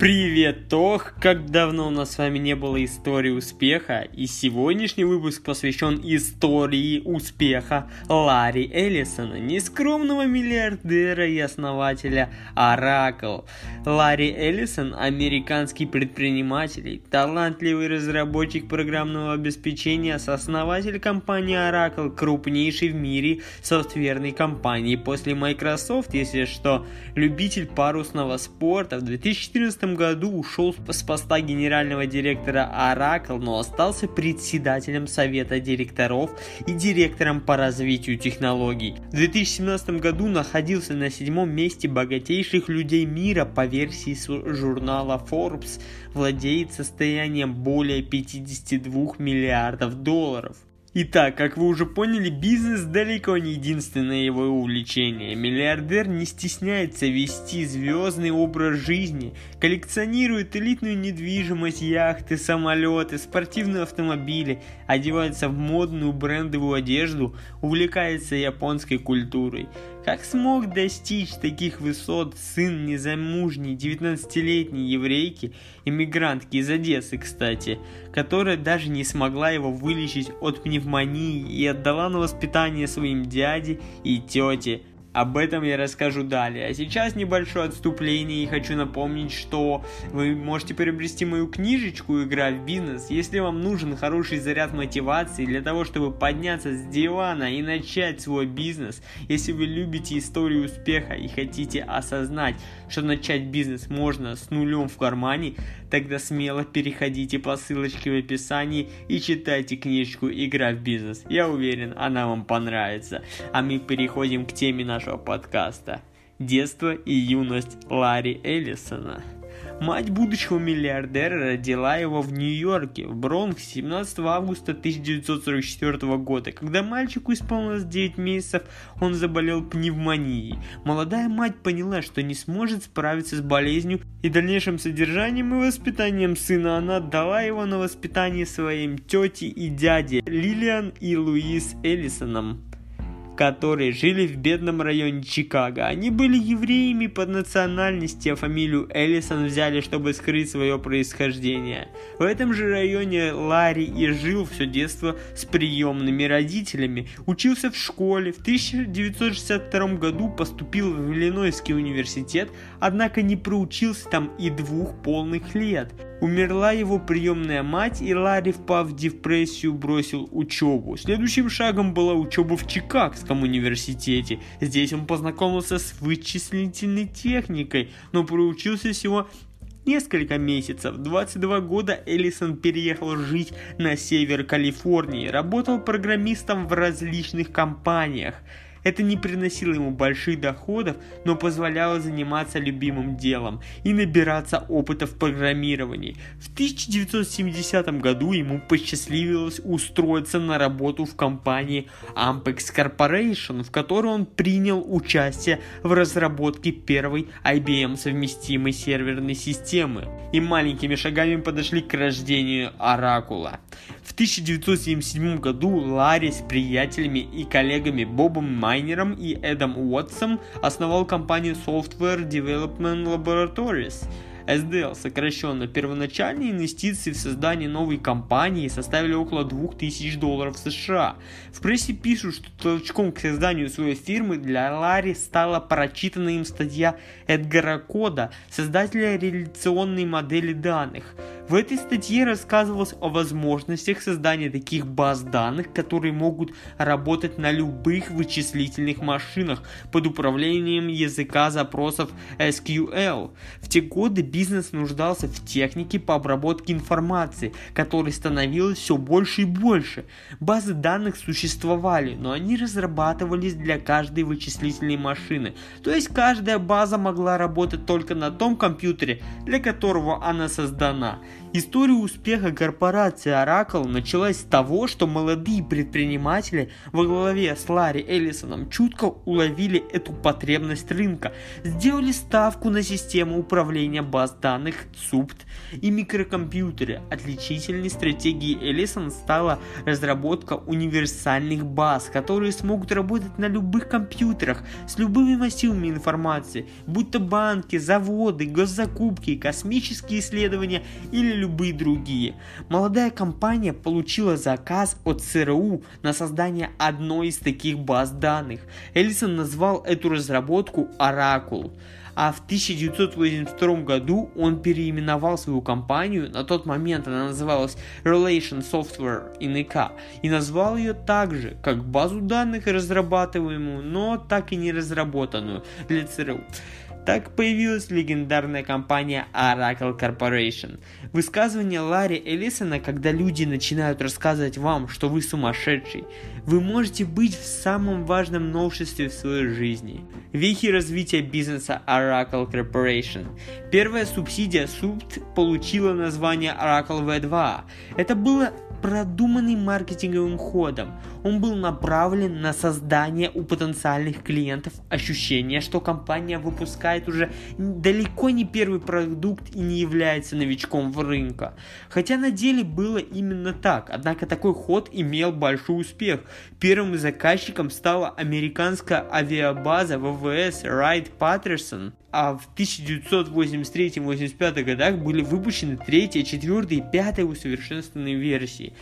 Привет, Тох! Как давно у нас с вами не было истории успеха, и сегодняшний выпуск посвящен истории успеха Ларри Эллисона, нескромного миллиардера и основателя Oracle. Ларри Эллисон – американский предприниматель, талантливый разработчик программного обеспечения, сооснователь компании Oracle, крупнейшей в мире софтверной компании после Microsoft, если что, любитель парусного спорта. В 2014 году ушел с поста генерального директора Oracle, но остался председателем совета директоров и директором по развитию технологий. В 2017 году находился на седьмом месте богатейших людей мира по версии журнала Forbes, владеет состоянием более 52 миллиардов долларов. Итак, как вы уже поняли, бизнес далеко не единственное его увлечение. Миллиардер не стесняется вести звездный образ жизни, коллекционирует элитную недвижимость, яхты, самолеты, спортивные автомобили, одевается в модную брендовую одежду, увлекается японской культурой. Как смог достичь таких высот сын незамужней 19-летней еврейки, иммигрантки из Одессы, кстати, которая даже не смогла его вылечить от пневмонии и отдала на воспитание своим дяде и тете, об этом я расскажу далее. А сейчас небольшое отступление и хочу напомнить, что вы можете приобрести мою книжечку «Игра в бизнес». Если вам нужен хороший заряд мотивации для того, чтобы подняться с дивана и начать свой бизнес, если вы любите историю успеха и хотите осознать, что начать бизнес можно с нулем в кармане, тогда смело переходите по ссылочке в описании и читайте книжку «Игра в бизнес». Я уверен, она вам понравится. А мы переходим к теме нашего подкаста. Детство и юность Ларри Эллисона. Мать будущего миллиардера родила его в Нью-Йорке, в Бронксе, 17 августа 1944 года. Когда мальчику исполнилось 9 месяцев, он заболел пневмонией. Молодая мать поняла, что не сможет справиться с болезнью и дальнейшим содержанием и воспитанием сына. Она отдала его на воспитание своим тете и дяде Лилиан и Луис Эллисонам которые жили в бедном районе Чикаго. Они были евреями по национальности, а фамилию Эллисон взяли, чтобы скрыть свое происхождение. В этом же районе Ларри и жил все детство с приемными родителями. Учился в школе. В 1962 году поступил в Иллинойский университет, однако не проучился там и двух полных лет. Умерла его приемная мать, и Ларри, впав в депрессию, бросил учебу. Следующим шагом была учеба в Чикагском университете. Здесь он познакомился с вычислительной техникой, но проучился всего несколько месяцев. 22 года Эллисон переехал жить на север Калифорнии, работал программистом в различных компаниях. Это не приносило ему больших доходов, но позволяло заниматься любимым делом и набираться опыта в программировании. В 1970 году ему посчастливилось устроиться на работу в компании Ampex Corporation, в которой он принял участие в разработке первой IBM совместимой серверной системы и маленькими шагами подошли к рождению Оракула. В 1977 году Ларри с приятелями и коллегами Бобом Майнером и Эдом Уотсом основал компанию Software Development Laboratories – SDL сокращенно, первоначальные инвестиции в создание новой компании составили около 2000 долларов США. В прессе пишут, что толчком к созданию своей фирмы для Ларри стала прочитана им статья Эдгара Кода, создателя реляционной модели данных. В этой статье рассказывалось о возможностях создания таких баз данных, которые могут работать на любых вычислительных машинах под управлением языка запросов SQL. В те годы бизнес нуждался в технике по обработке информации, которой становилось все больше и больше. Базы данных существовали, но они разрабатывались для каждой вычислительной машины. То есть каждая база могла работать только на том компьютере, для которого она создана. История успеха корпорации Oracle началась с того, что молодые предприниматели во главе с Ларри Эллисоном чутко уловили эту потребность рынка, сделали ставку на систему управления баз данных SUPT и микрокомпьютеры. Отличительной стратегией Эллисон стала разработка универсальных баз, которые смогут работать на любых компьютерах с любыми массивами информации, будь то банки, заводы, госзакупки, космические исследования или любые другие. Молодая компания получила заказ от ЦРУ на создание одной из таких баз данных. Эллисон назвал эту разработку Oracle а в 1982 году он переименовал свою компанию, на тот момент она называлась Relation Software INK, и назвал ее также, как базу данных разрабатываемую, но так и не разработанную для ЦРУ. Так появилась легендарная компания Oracle Corporation. Высказывание Ларри Эллисона, когда люди начинают рассказывать вам, что вы сумасшедший, вы можете быть в самом важном новшестве в своей жизни. Вехи развития бизнеса Oracle Corporation. Первая субсидия SUBT получила название Oracle V2. Это было продуманный маркетинговым ходом. Он был направлен на создание у потенциальных клиентов ощущения, что компания выпускает уже далеко не первый продукт и не является новичком в рынке. Хотя на деле было именно так, однако такой ход имел большой успех. Первым заказчиком стала американская авиабаза ВВС Райт Паттерсон, а в 1983-85 годах были выпущены третья, четвертая и пятая усовершенствованные версии.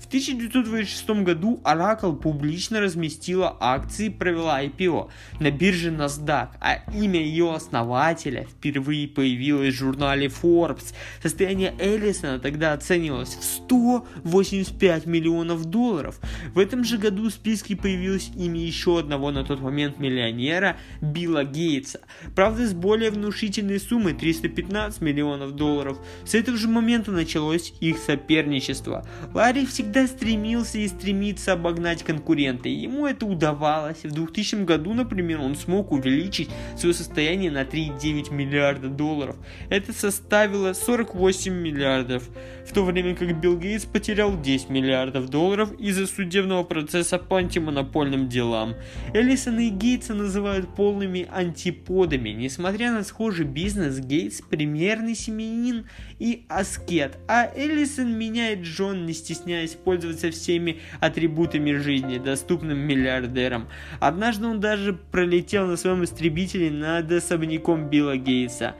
В 1926 году Oracle публично разместила акции и провела IPO на бирже NASDAQ, а имя ее основателя впервые появилось в журнале Forbes. Состояние Эллисона тогда оценивалось в 185 миллионов долларов. В этом же году в списке появилось имя еще одного на тот момент миллионера Билла Гейтса. Правда, с более внушительной суммой 315 миллионов долларов. С этого же момента началось их соперничество. Ларри всегда стремился и стремится обогнать конкурента, и ему это удавалось. В 2000 году, например, он смог увеличить свое состояние на 3,9 миллиарда долларов. Это составило 48 миллиардов, в то время как Билл Гейтс потерял 10 миллиардов долларов из-за судебного процесса по антимонопольным делам. Эллисона и Гейтса называют полными антиподами, несмотря Несмотря на схожий бизнес, Гейтс примерный семьянин и аскет, а Эллисон меняет Джон, не стесняясь пользоваться всеми атрибутами жизни, доступным миллиардерам. Однажды он даже пролетел на своем истребителе над особняком Билла Гейтса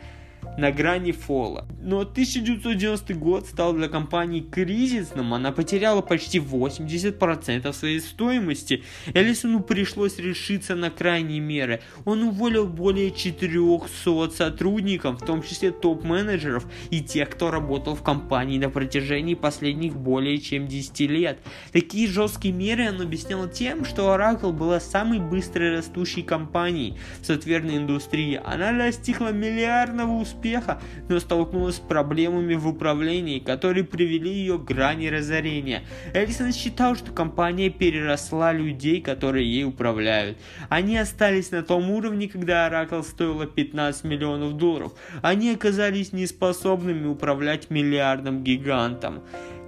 на грани фола. Но 1990 год стал для компании кризисным, она потеряла почти 80% своей стоимости. Элисону пришлось решиться на крайние меры. Он уволил более 400 сотрудников, в том числе топ-менеджеров и тех, кто работал в компании на протяжении последних более чем 10 лет. Такие жесткие меры он объяснял тем, что Oracle была самой быстро растущей компанией в софтверной индустрии. Она достигла миллиардного успеха успеха, но столкнулась с проблемами в управлении, которые привели ее к грани разорения. Элисон считал, что компания переросла людей, которые ей управляют. Они остались на том уровне, когда Oracle стоила 15 миллионов долларов. Они оказались неспособными управлять миллиардным гигантом.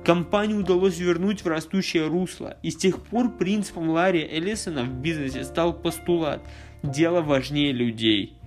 Компанию удалось вернуть в растущее русло, и с тех пор принципом Ларри Эллисона в бизнесе стал постулат «дело важнее людей».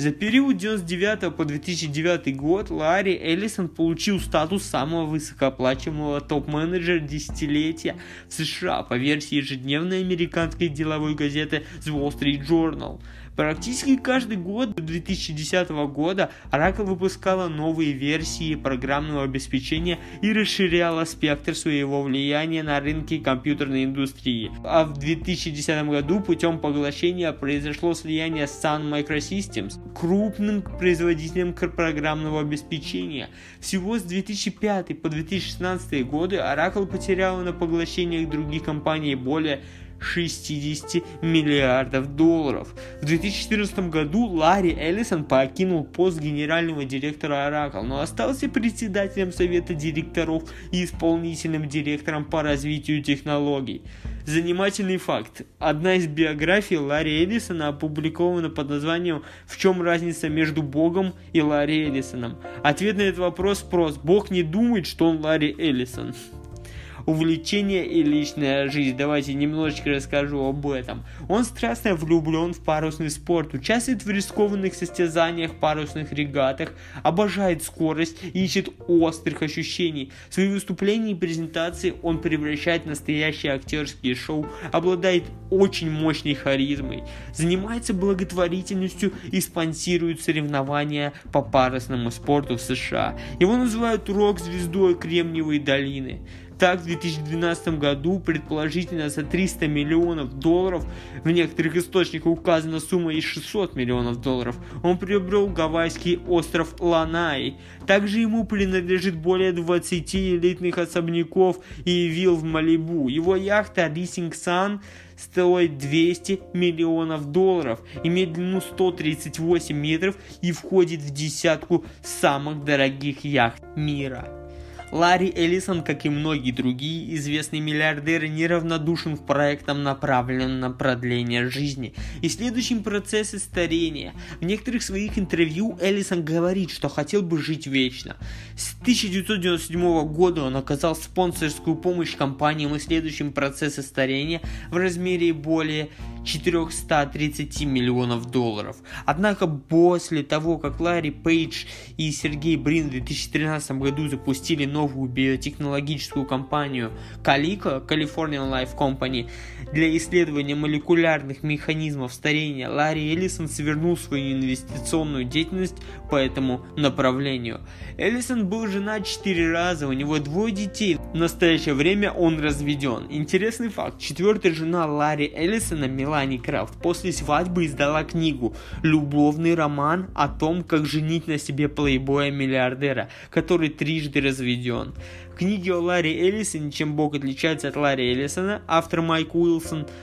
За период 1999 по 2009 год Ларри Эллисон получил статус самого высокооплачиваемого топ-менеджера десятилетия в США по версии ежедневной американской деловой газеты The Wall Street Journal – Практически каждый год до 2010 года Oracle выпускала новые версии программного обеспечения и расширяла спектр своего влияния на рынке компьютерной индустрии. А в 2010 году путем поглощения произошло слияние с Sun Microsystems, крупным производителем программного обеспечения. Всего с 2005 по 2016 годы Oracle потеряла на поглощениях других компаний более 60 миллиардов долларов. В 2014 году Ларри Эллисон покинул пост генерального директора Oracle, но остался председателем совета директоров и исполнительным директором по развитию технологий. Занимательный факт. Одна из биографий Ларри Эллисона опубликована под названием «В чем разница между Богом и Ларри Эллисоном?». Ответ на этот вопрос прост. Бог не думает, что он Ларри Эллисон. Увлечения и личная жизнь. Давайте немножечко расскажу об этом. Он страстно влюблен в парусный спорт, участвует в рискованных состязаниях, парусных регатах, обожает скорость ищет острых ощущений. Свои выступления и презентации он превращает в настоящие актерские шоу, обладает очень мощной харизмой, занимается благотворительностью и спонсирует соревнования по парусному спорту в США. Его называют рок-звездой Кремниевой долины. Так, в 2012 году, предположительно за 300 миллионов долларов, в некоторых источниках указана сумма из 600 миллионов долларов, он приобрел гавайский остров Ланай. Также ему принадлежит более 20 элитных особняков и вилл в Малибу. Его яхта Racing Sun стоит 200 миллионов долларов, имеет длину 138 метров и входит в десятку самых дорогих яхт мира. Ларри Эллисон, как и многие другие известные миллиардеры, неравнодушен к проектам, направленным на продление жизни и следующим процессе старения. В некоторых своих интервью Эллисон говорит, что хотел бы жить вечно. С 1997 года он оказал спонсорскую помощь компаниям, исследующим процессы старения в размере более 430 миллионов долларов. Однако после того, как Ларри Пейдж и Сергей Брин в 2013 году запустили новую биотехнологическую компанию Calico, California Life Company, для исследования молекулярных механизмов старения, Ларри Эллисон свернул свою инвестиционную деятельность по этому направлению. Эллисон был женат 4 раза, у него двое детей. В настоящее время он разведен. Интересный факт. Четвертая жена Ларри Эллисона, Мелани Крафт, после свадьбы издала книгу «Любовный роман о том, как женить на себе плейбоя-миллиардера, который трижды разведен». В книге о Ларри Эллисоне «Чем Бог отличается от Ларри Эллисона» автор Майк Уилсон –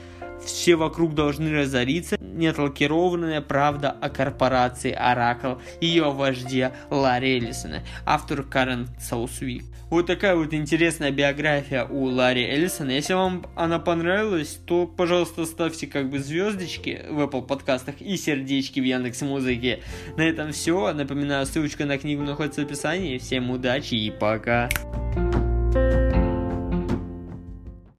все вокруг должны разориться. Неотлакированная правда о корпорации Оракл и ее вожде Ларри Эллисона, автор Карен Саусвик. Вот такая вот интересная биография у Ларри Эллисона. Если вам она понравилась, то, пожалуйста, ставьте как бы звездочки в Apple подкастах и сердечки в Яндекс Музыке. На этом все. Напоминаю, ссылочка на книгу находится в описании. Всем удачи и пока.